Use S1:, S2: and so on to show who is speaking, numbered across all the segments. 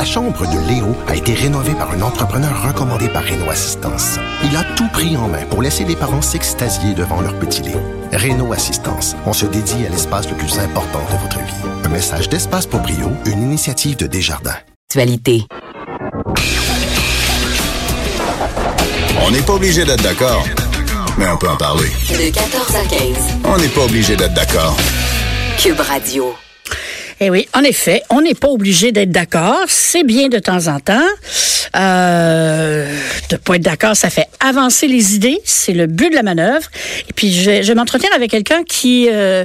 S1: La chambre de Léo a été rénovée par un entrepreneur recommandé par Renault Assistance. Il a tout pris en main pour laisser les parents s'extasier devant leur petit Léo. Renault Assistance, on se dédie à l'espace le plus important de votre vie. Un message d'Espace pour Brio, une initiative de Desjardins.
S2: Actualité.
S3: On n'est pas obligé d'être d'accord, mais on peut en parler.
S2: De 14 à 15.
S3: On n'est pas obligé d'être d'accord.
S2: Cube Radio.
S4: Eh oui, en effet, on n'est pas obligé d'être d'accord. C'est bien de temps en temps. Euh, de pas être d'accord, ça fait avancer les idées. C'est le but de la manœuvre. Et puis, je, je m'entretiens avec quelqu'un qui, euh,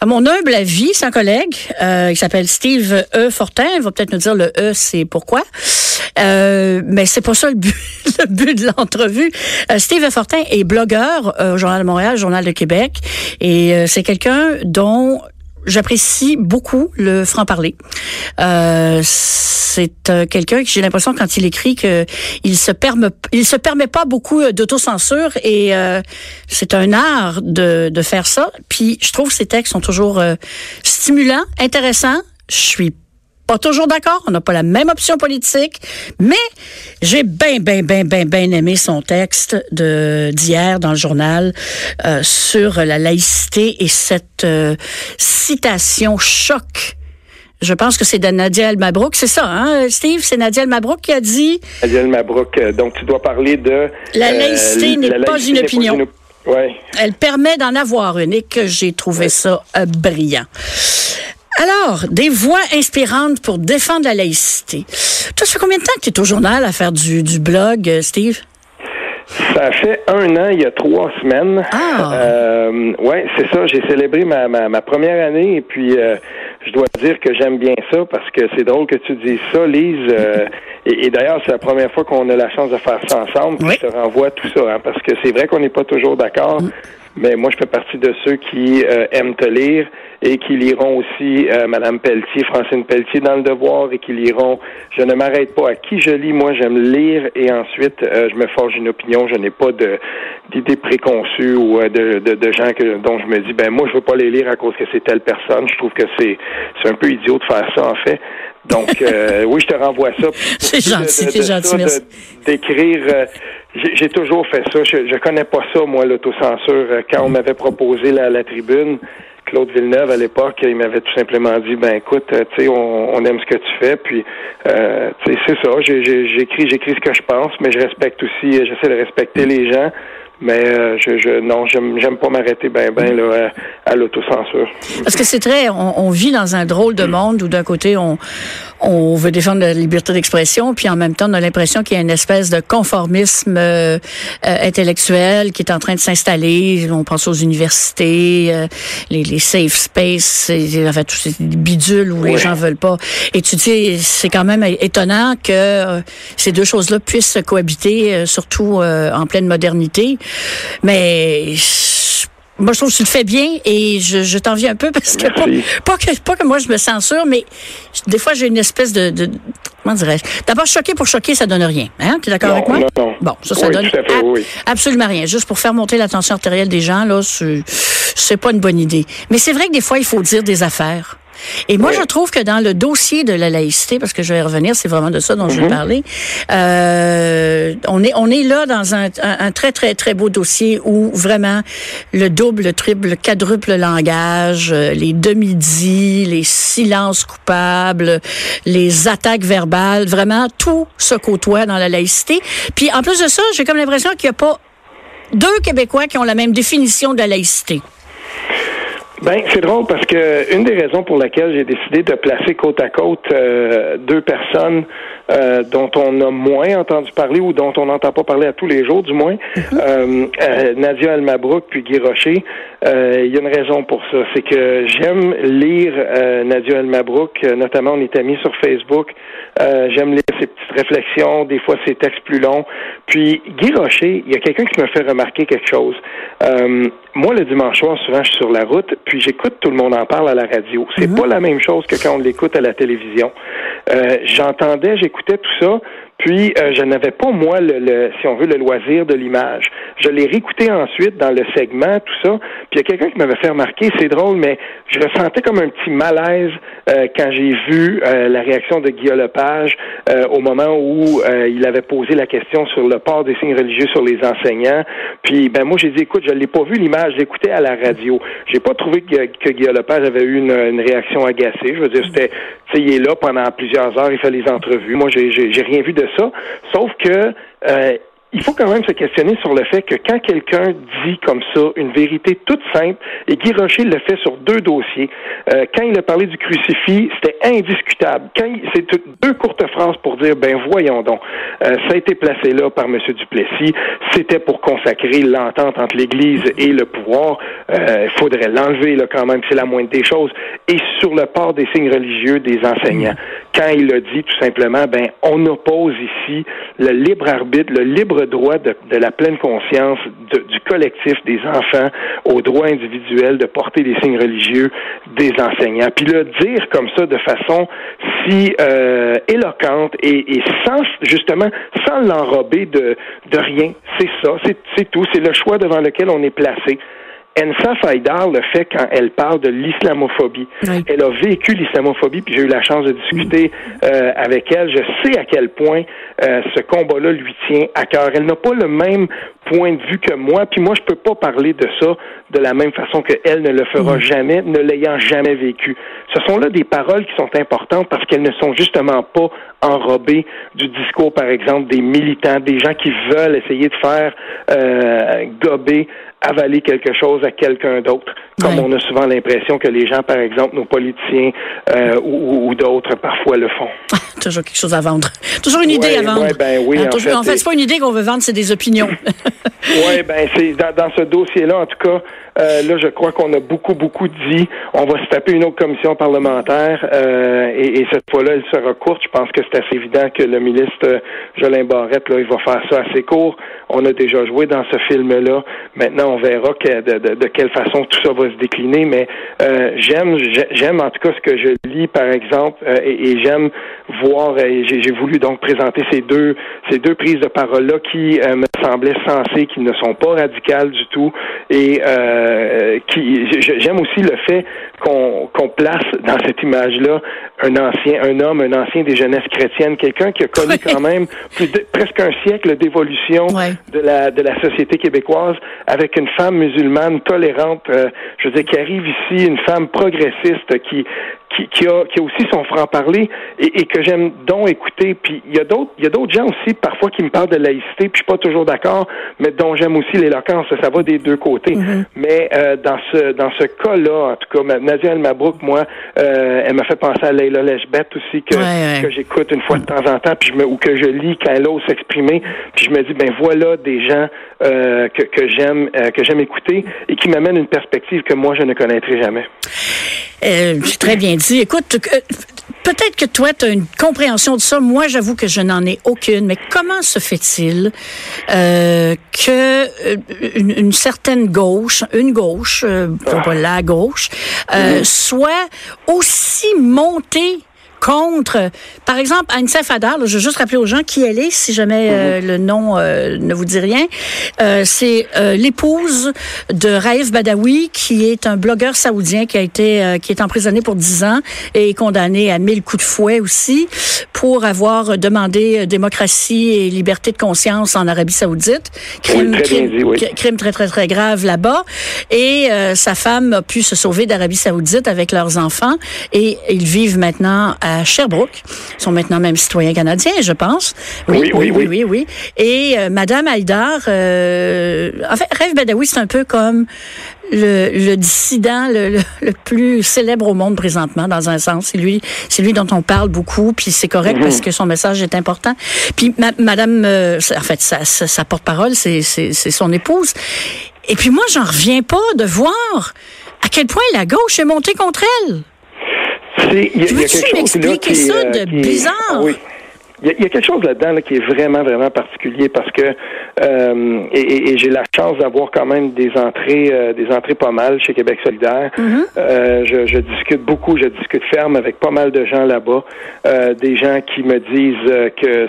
S4: à mon humble avis, c'est un collègue. Euh, il s'appelle Steve E. Fortin. Il va peut-être nous dire le E, c'est pourquoi. Euh, mais c'est pas ça le but, le but de l'entrevue. Euh, Steve E. Fortin est blogueur euh, au Journal de Montréal, Journal de Québec. Et euh, c'est quelqu'un dont J'apprécie beaucoup le franc-parler. Euh, c'est euh, quelqu'un que j'ai l'impression quand il écrit que il se permet, se permet pas beaucoup euh, d'autocensure et euh, c'est un art de, de faire ça. Puis je trouve que ses textes sont toujours euh, stimulants, intéressants. Je suis pas toujours d'accord, on n'a pas la même option politique, mais j'ai bien, bien, bien, bien, bien aimé son texte de d'hier dans le journal euh, sur la laïcité et cette euh, citation choc. Je pense que c'est de Nadia El Mabrouk, c'est ça, hein, Steve? C'est Nadia El Mabrouk qui a dit
S5: Adèle Mabrouk, euh, donc tu dois parler de...
S4: La laïcité n'est
S5: la
S4: pas une
S5: n'est
S4: opinion.
S5: op- Ouais.
S4: Elle permet d'en avoir une et que j'ai trouvé ça euh, brillant. Alors, des voix inspirantes pour défendre la laïcité. Toi, ça fait combien de temps que tu es au journal à faire du, du blog, euh, Steve?
S5: Ça fait un an, il y a trois semaines.
S4: Ah.
S5: Euh, ouais, c'est ça. J'ai célébré ma, ma, ma première année et puis euh, je dois dire que j'aime bien ça parce que c'est drôle que tu dises ça, Lise. euh, et et d'ailleurs, c'est la première fois qu'on a la chance de faire ça ensemble.
S4: Oui.
S5: Je te renvoie tout ça, hein, parce que c'est vrai qu'on n'est pas toujours d'accord. Mais moi, je fais partie de ceux qui euh, aiment te lire et qui liront aussi euh, Madame Pelletier, Francine Pelletier dans le devoir et qui liront Je ne m'arrête pas à qui je lis, moi j'aime lire et ensuite euh, je me forge une opinion, je n'ai pas d'idées préconçues ou euh, de, de, de gens que dont je me dis ben moi je veux pas les lire à cause que c'est telle personne. Je trouve que c'est c'est un peu idiot de faire ça en fait. Donc euh, oui, je te renvoie ça.
S4: C'est gentil, c'est gentil, merci.
S5: D'écrire euh, j'ai j'ai toujours fait ça. Je, je connais pas ça, moi, l'autocensure. Euh, Quand on m'avait proposé la, la tribune, Claude Villeneuve, à l'époque, il m'avait tout simplement dit, ben écoute, euh, tu sais, on, on aime ce que tu fais, puis, euh, tu sais, c'est ça. J'ai- j'ai- J'écris, j'écris ce que je pense, mais je respecte aussi, euh, j'essaie de respecter les gens. Mais euh, je, je non, j'aime pas m'arrêter ben ben là à, l'autocensure.
S4: Parce que c'est très, on vit dans un drôle de monde où d'un côté on, on veut défendre la liberté d'expression, puis en même temps on a l'impression qu'il y a une espèce de conformisme euh, euh, intellectuel qui est en train de s'installer. On pense aux universités, euh, les, les safe space, enfin tous ces bidules où les gens veulent pas. Dis, c'est quand même étonnant que euh, ces deux choses-là puissent cohabiter, euh, surtout euh, en pleine modernité. Mais moi, je trouve que tu le fais bien et je, je t'envie un peu parce que pas, pas que pas que moi je me censure, mais des fois j'ai une espèce de, de comment dirais-je? D'abord choquer pour choquer, ça donne rien. Hein? Tu es d'accord avec moi?
S5: non, non.
S4: Bon, ça, ça
S5: Oui,
S4: donne
S5: tout à fait,
S4: ab-
S5: oui.
S4: absolument rien. Juste pour faire monter la tension artérielle des gens, là, c'est c'est pas une bonne idée. Mais c'est vrai que des fois il faut dire des affaires. Et moi, je trouve que dans le dossier de la laïcité, parce que je vais y revenir, c'est vraiment de ça dont je
S5: Mhm.
S4: veux parler, euh, on, est, on est là dans un, un, un très, très, très beau dossier où vraiment le double, le triple, le quadruple langage, euh, les demi-dits, les silences coupables, les attaques verbales, vraiment tout se côtoie dans la laïcité. Puis en plus de ça, j'ai comme l'impression qu'il n'y a pas deux Québécois qui ont la même définition de la laïcité.
S5: Ben, c'est drôle parce que une des raisons pour laquelle j'ai décidé de placer côte à côte euh, deux personnes euh, dont on a moins entendu parler ou dont on n'entend pas parler à tous les jours, du moins, euh, euh, Nadia Almabrook puis Guy Rocher, euh, il y a une raison pour ça. C'est que j'aime lire euh, Nadia Almabrook, notamment on est amis sur Facebook. Euh, j'aime lire ses petites réflexions, des fois ses textes plus longs. Puis Guy Rocher, il y a quelqu'un qui me fait remarquer quelque chose. Euh, moi, le dimanche soir, souvent, je suis sur la route, puis j'écoute tout le monde en parle à la radio. C'est pas la même chose que quand on l'écoute à la télévision. Euh, J'entendais, j'écoutais tout ça, Puis, euh, je n'avais pas, moi, le, si on veut, le loisir de l'image. Je l'ai réécouté ensuite dans le segment, tout ça. Puis, il y a quelqu'un qui m'avait fait remarquer, c'est drôle, mais je ressentais comme un petit malaise euh, quand j'ai vu euh, la réaction de Guillaume Lepage au moment où il avait posé la question sur le port des signes religieux sur les enseignants. Puis, ben moi, j'ai dit, écoute, je l'ai pas vu l'image, l'écoutais à la radio. J'ai pas trouvé que, Guillaume Lepage avait eu une, réaction agacée. Je veux dire, c'était, tu sais, il est là pendant plusieurs heures, il fait les entrevues. Moi, j'ai rien vu de ça. Sauf que euh, il faut quand même se questionner sur le fait que quand quelqu'un dit comme ça une vérité toute simple, et Guy Rocher le fait sur deux dossiers, euh, quand il a parlé du crucifix, c'était indiscutable. Quand c'est deux courtes phrases pour dire, ben voyons donc, euh, ça a été placé là par M. Duplessis, c'était pour consacrer l'entente entre l'Église et le pouvoir, il faudrait l'enlever là quand même, c'est la moindre des choses. Et sur le port des signes religieux des enseignants, quand il a dit tout simplement, ben on oppose ici le libre arbitre, le libre droit de, la pleine conscience du collectif des enfants au droit individuel de porter des signes religieux des enseignants. Puis le dire comme ça de façon si euh, éloquente et, sans justement sans l'enrober de, de rien, c'est ça, c'est tout, c'est le choix devant lequel on est placé. Ensa Faidar le fait quand elle parle de l'islamophobie. Elle a vécu l'islamophobie, puis j'ai eu la chance de discuter euh, avec elle. Je sais à quel point euh, ce combat-là lui tient à cœur. Elle n'a pas le même point de vue que moi, puis moi je peux pas parler de ça de la même façon que elle ne le fera jamais, ne l'ayant jamais vécu. Ce sont là des paroles qui sont importantes parce qu'elles ne sont justement pas enrobées du discours, par exemple, des militants, des gens qui veulent essayer de faire euh, gober avaler quelque chose à quelqu'un d'autre, comme on a souvent l'impression que les gens, par exemple, nos politiciens euh, ou, d'autres, parfois le font.
S4: Toujours quelque chose à vendre. Toujours une idée à vendre.
S5: ben oui,
S4: hein, en, en fait, c'est pas une idée qu'on veut vendre, c'est des opinions.
S5: oui, ben c'est dans, dans ce dossier-là, en tout cas, euh, là, je crois qu'on a beaucoup, beaucoup dit. On va se taper une autre commission parlementaire euh, et, et, cette fois-là, elle sera courte. Je pense que c'est assez évident que le ministre Jolin Barrette, là, il va faire ça assez court. On a déjà joué dans ce film-là. Maintenant, on verra que, de, de, quelle façon tout ça va se décliner. Mais euh, j'aime, j'aime en tout cas ce que je lis, par exemple, euh, et, et j'aime voir. Et j'ai, voulu donc présenter ces deux, ces deux prises de parole-là qui euh, me semblaient sensées, qui ne sont pas radicales du tout, et euh, qui. J'aime aussi le fait qu'on, qu'on place dans cette image-là un ancien, un homme, un ancien des jeunesses chrétiennes, quelqu'un qui a connu quand même plus de, presque un siècle d'évolution de la de la société québécoise, avec une femme musulmane tolérante, euh, je veux dire, qui arrive ici, une femme progressiste qui qui, qui, a, qui a aussi son franc-parler et, et, que j'aime donc écouter. Puis il y a d'autres il y a d'autres gens aussi parfois qui me parlent de laïcité, puis je suis pas toujours d'accord, mais dont j'aime aussi l'éloquence. Ça va des deux côtés. Mm-hmm. Mais euh, dans ce dans ce cas-là, en tout cas, Nadia El Mabrouk, moi, euh, elle m'a fait penser à Leila Leshbet aussi que, que j'écoute une fois de temps en temps, puis je me, ou que je lis quand elle ose s'exprimer, puis je me dis ben voilà des gens euh, que, que j'aime euh, que j'aime écouter et qui m'amènent une perspective que moi je ne connaîtrais jamais.
S4: Euh, très bien dit. Écoute, euh, peut-être que toi, tu as une compréhension de ça. Moi, j'avoue que je n'en ai aucune. Mais comment se fait-il euh, que euh, une, certaine gauche, une gauche, euh, pas la gauche, euh, soit aussi montée contre, par exemple, Anissa Fadar, je veux juste rappeler aux gens qui elle est, si jamais euh, mhm. le nom euh, ne vous dit rien. Euh, c'est l'épouse de Raif Badawi, qui est un blogueur saoudien qui a été, qui est emprisonné pour 10 ans et condamné à 1000 coups de fouet aussi pour avoir demandé démocratie et liberté de conscience en Arabie Saoudite.
S5: Crime, très,
S4: crime très, très, très grave là-bas. Et sa femme a pu se sauver d'Arabie Saoudite avec leurs enfants et ils vivent maintenant à Sherbrooke. Ils sont maintenant même citoyens canadiens, je pense.
S5: Oui, oui, oui. oui,
S4: oui, Et euh, Madame Haïdar, euh, en fait, Rêve Badawi, c'est un peu comme le, dissident le, plus célèbre au monde présentement, dans un sens. C'est lui, c'est lui dont on parle beaucoup, puis c'est correct parce mhm. que son message est important. Puis Madame, euh, en fait, sa, sa porte-parole, c'est son épouse. Et puis moi, j'en reviens pas de voir à quel point la gauche est montée contre elle.
S5: Il y,
S4: a, m'expliquer ça euh, de bizarre?
S5: Oui. Il y, a, quelque chose là-dedans qui est vraiment, vraiment particulier parce que euh, et, j'ai la chance d'avoir quand même des entrées euh, des entrées pas mal chez Québec solidaire. Mm-hmm. je, je, discute beaucoup, je discute ferme avec pas mal de gens là-bas, des gens qui me disent que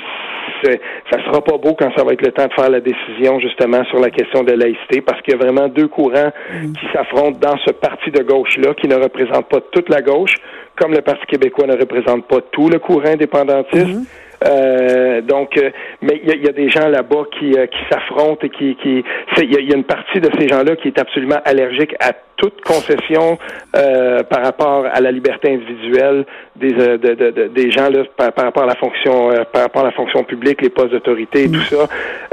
S5: ça sera pas beau quand ça va être le temps de faire la décision justement sur la question de laïcité, parce qu'il y a vraiment deux courants mm. qui s'affrontent dans ce parti de gauche-là, qui ne représente pas toute la gauche, comme le Parti québécois ne représente pas tout le courant indépendantiste. Mm-hmm. Euh, donc, euh, mais il y, a, des gens là-bas qui, euh, qui s'affrontent et qui, qui il y, y, a une partie de ces gens-là qui est absolument allergique à toute concession euh, par rapport à la liberté individuelle des euh, de, de, des gens là par, rapport à la fonction euh, par rapport à la fonction publique, les postes d'autorité et tout ça.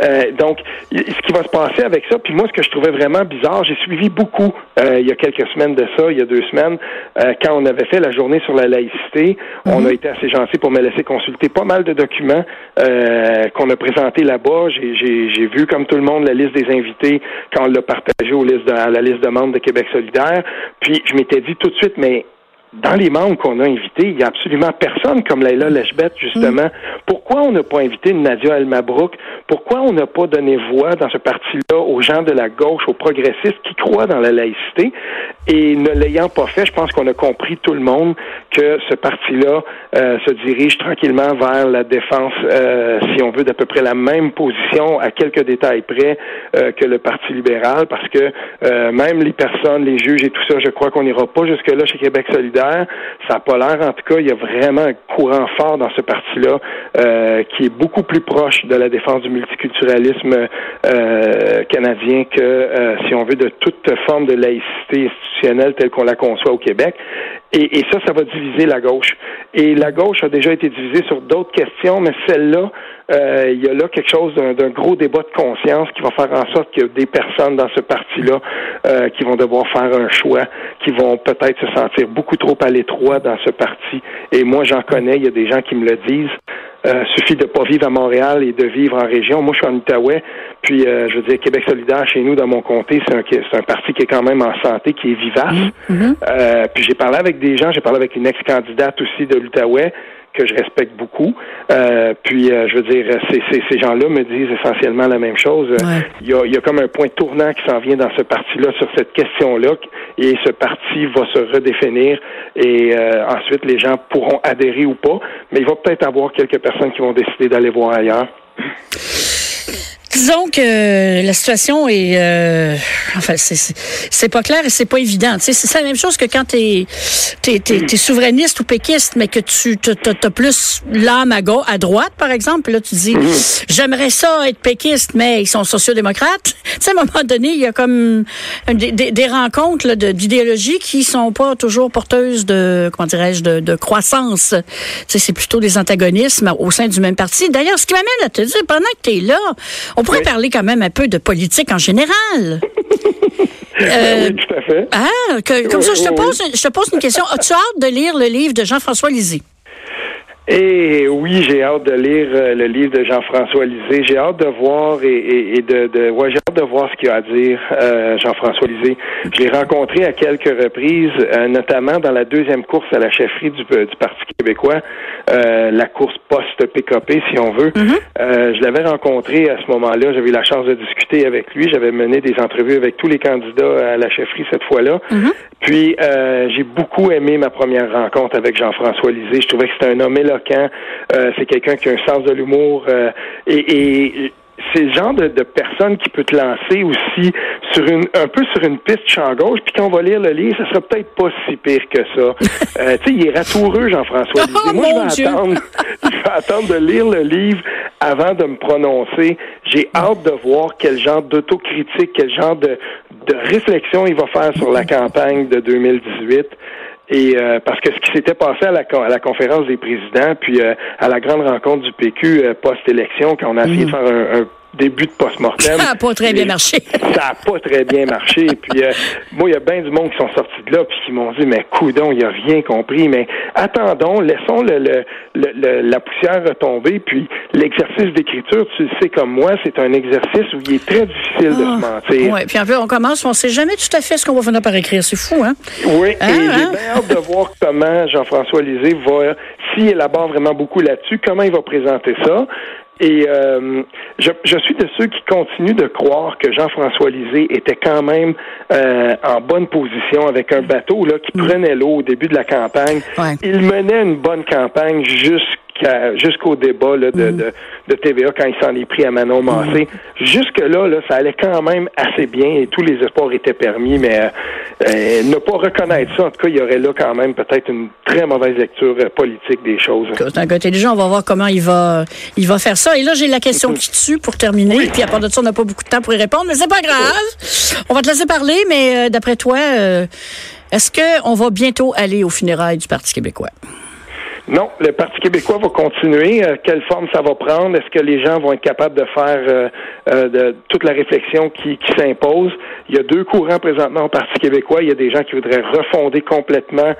S5: Euh, donc, ce qui va se passer avec ça, puis moi, ce que je trouvais vraiment bizarre, j'ai suivi beaucoup il y a quelques semaines de ça, il y a deux semaines, quand on avait fait la journée sur la laïcité, on mhm. a été assez gentil pour me laisser consulter pas mal de documents qu'on a présentés là-bas. J'ai vu, comme tout le monde, la liste des invités quand on l'a partagé aux listes à la liste de membres de Québec solidaire. Puis je m'étais dit tout de suite, mais dans les membres qu'on a invités, il n'y a absolument personne comme Laila Lechbet, justement. Mm. Pourquoi on n'a pas invité Nadia El Mabrouk? Pourquoi on n'a pas donné voix dans ce parti-là aux gens de la gauche, aux progressistes qui croient dans la laïcité? Et ne l'ayant pas fait, je pense qu'on a compris tout le monde que ce parti-là euh, se dirige tranquillement vers la défense, euh, si on veut, d'à peu près la même position, à quelques détails près, euh, que le Parti libéral, parce que même les personnes, les juges et tout ça, je crois qu'on n'ira pas jusque-là chez Québec solidaire ça n'a pas l'air, en tout cas, il y a vraiment un courant fort dans ce parti-là euh, qui est beaucoup plus proche de la défense du multiculturalisme euh, canadien que, euh, si on veut, de toute forme de laïcité institutionnelle telle qu'on la conçoit au Québec. Et, et ça, ça va diviser la gauche. Et la gauche a déjà été divisée sur d'autres questions, mais celle-là, euh, il y a là quelque chose d'un gros débat de conscience qui va faire en sorte qu'il y a des personnes dans ce parti-là euh, qui vont devoir faire un choix, qui vont peut-être se sentir beaucoup trop à l'étroit dans ce parti. Et moi, j'en connais, il y a des gens qui me le disent. Euh, suffit de pas vivre à Montréal et de vivre en région. Moi, je suis en Outaouais, puis euh, je veux dire, Québec solidaire, chez nous, dans mon comté, c'est un, c'est un parti qui est quand même en santé, qui est vivace. Mm-hmm. euh, puis j'ai parlé avec des gens, j'ai parlé avec une ex-candidate aussi de l'Outaouais, que je respecte beaucoup. Euh, puis, euh, je veux dire, ces gens-là me disent essentiellement la même chose. Il, y a, il, y a, comme un point tournant qui s'en vient dans ce parti-là sur cette question-là, et ce parti va se redéfinir, et euh, ensuite les gens pourront adhérer ou pas, mais il va peut-être avoir quelques personnes qui vont décider d'aller voir ailleurs.
S4: Disons que la situation est, euh, enfin, c'est pas clair et c'est pas évident. C'est la même chose que quand t'es es, es, souverainiste ou péquiste, mais que tu as plus l'âme à gauche, à droite, par exemple. Là, tu dis, j'aimerais ça être péquiste, mais ils sont sociodémocrates. Tu sais, à un moment donné, il y a comme des, des, rencontres d'idéologies qui sont pas toujours porteuses de, comment dirais-je, de, de, croissance. Tu sais, c'est plutôt des antagonismes au sein du même parti. D'ailleurs, ce qui m'amène à te dire, pendant que tu es là, on pourrait parler quand même un peu de politique en général.
S5: Euh, oui, tout à fait.
S4: Ah, comme ça, je te, pose, je te pose une question. As-tu hâte de lire le livre de Jean-François Lisée?
S5: Et oui, j'ai hâte de lire euh, le livre de Jean-François Lisée. J'ai hâte de voir et, et, de, de ouais, j'ai hâte de voir ce qu'il a à dire, euh, Jean-François Lisée. Je l'ai rencontré à quelques reprises, euh, notamment dans la deuxième course à la chefferie du, du Parti québécois, la course post-PKP, si on veut. Mm-hmm. je l'avais rencontré à ce moment-là. J'avais eu la chance de discuter avec lui. J'avais mené des entrevues avec tous les candidats à la chefferie cette fois-là. Mm-hmm. Puis, j'ai beaucoup aimé ma première rencontre avec Jean-François Lisée. Je trouvais que c'était un homme euh, c'est quelqu'un qui a un sens de l'humour euh, et, c'est le genre de, personne qui peut te lancer aussi sur une un peu sur une piste champ gauche, puis quand on va lire le livre, ça sera peut-être pas si pire que ça. Euh, tu sais, il est ratoureux, Jean-François.
S4: Oh,
S5: Moi, je vais, attendre, je vais attendre de lire le livre avant de me prononcer. J'ai hâte de voir quel genre d'autocritique, quel genre de, de réflexion il va faire sur la campagne de 2018. Et euh, parce que ce qui s'était passé à la, à la conférence des présidents, puis euh, à la grande rencontre du PQ euh, post-élection, quand on a essayé de mhm. faire un, un début de post-mortem.
S4: Ça n'a pas très bien marché.
S5: ça n'a pas très bien marché. Puis euh, moi, il y a bien du monde qui sont sortis de là puis qui m'ont dit, mais coudon, il a rien compris. Mais attendons, laissons le, le, la poussière retomber. Puis l'exercice d'écriture, tu le sais comme moi, c'est un exercice où il est très difficile de se ah, mentir.
S4: Oui, puis en fait, on commence, on ne sait jamais tout à fait ce qu'on va finir par écrire. C'est fou, hein?
S5: Oui, et hein, j'ai hein? bien hâte de voir comment Jean-François Lisée va, s'il élabore vraiment beaucoup là-dessus, comment il va présenter ça. Et euh, je, je, suis de ceux qui continuent de croire que Jean-François Lisée était quand même euh, en bonne position avec un bateau là qui mm. prenait l'eau au début de la campagne. Il menait une bonne campagne jusqu'à jusqu'à jusqu'au débat là, de, de, de TVA quand il s'en est pris à Manon Massé. Jusque-là, là, ça allait quand même assez bien et tous les espoirs étaient permis, mais euh, ne pas reconnaître ça, en tout cas, il y aurait là quand même peut-être une très mauvaise lecture euh, politique des choses.
S4: C'est un gars intelligent, on va voir comment il va, il va faire ça. Et là, j'ai la question qui tue pour terminer. Puis à part de ça, on n'a pas beaucoup de temps pour y répondre, mais c'est pas grave. On va te laisser parler, mais euh, d'après toi, euh, est-ce qu'on va bientôt aller aux funérailles du Parti québécois?
S5: Non, le Parti québécois va continuer. Euh, quelle forme ça va prendre? Est-ce que les gens vont être capables de faire euh, euh, de, toute la réflexion qui, qui s'impose? Il y a deux courants présentement au Parti québécois. Il y a des gens qui voudraient refonder complètement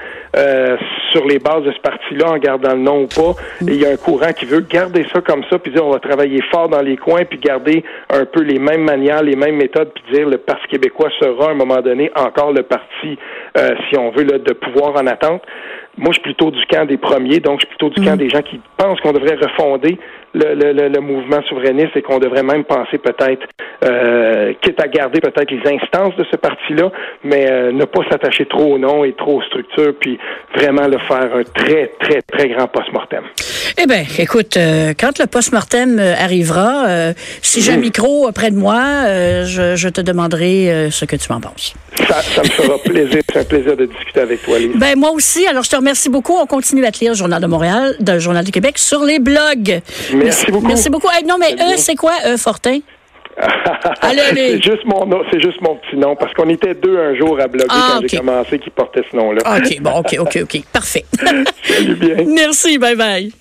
S5: sur les bases de ce parti-là en gardant le nom ou pas. Et il y a un courant qui veut garder ça comme ça, puis dire on va travailler fort dans les coins, puis garder un peu les mêmes manières, les mêmes méthodes, puis dire le Parti québécois sera à un moment donné encore le parti, si on veut, là, de pouvoir en attente. Moi, je suis plutôt du camp des premiers, donc je suis plutôt du camp des gens qui pensent qu'on devrait refonder le, le, le, mouvement souverainiste et qu'on devrait même penser peut-être, euh, quitte à garder peut-être les instances de ce parti-là, mais euh, ne pas s'attacher trop au nom et trop aux structures, puis vraiment le faire un très, très, très grand post-mortem.
S4: Eh bien, écoute, euh, quand le post-mortem euh, arrivera, euh, si j'ai un micro près de moi, je, je, te demanderai ce que tu m'en penses.
S5: Ça, ça, me fera plaisir. C'est un plaisir de discuter avec toi, Lise.
S4: Ben, moi aussi. Alors, je te remercie beaucoup. On continue à te lire le Journal de Montréal, le Journal du Québec sur les blogs.
S5: Merci, beaucoup.
S4: Merci beaucoup. non, mais E, c'est quoi, E, Fortin?
S5: C'est juste mon c'est juste mon petit nom parce qu'on était deux un jour à bloguer ah, quand okay. j'ai commencé qui portait ce nom-là.
S4: OK, bon, OK, OK, OK. Parfait.
S5: Salut bien.
S4: Merci, bye bye.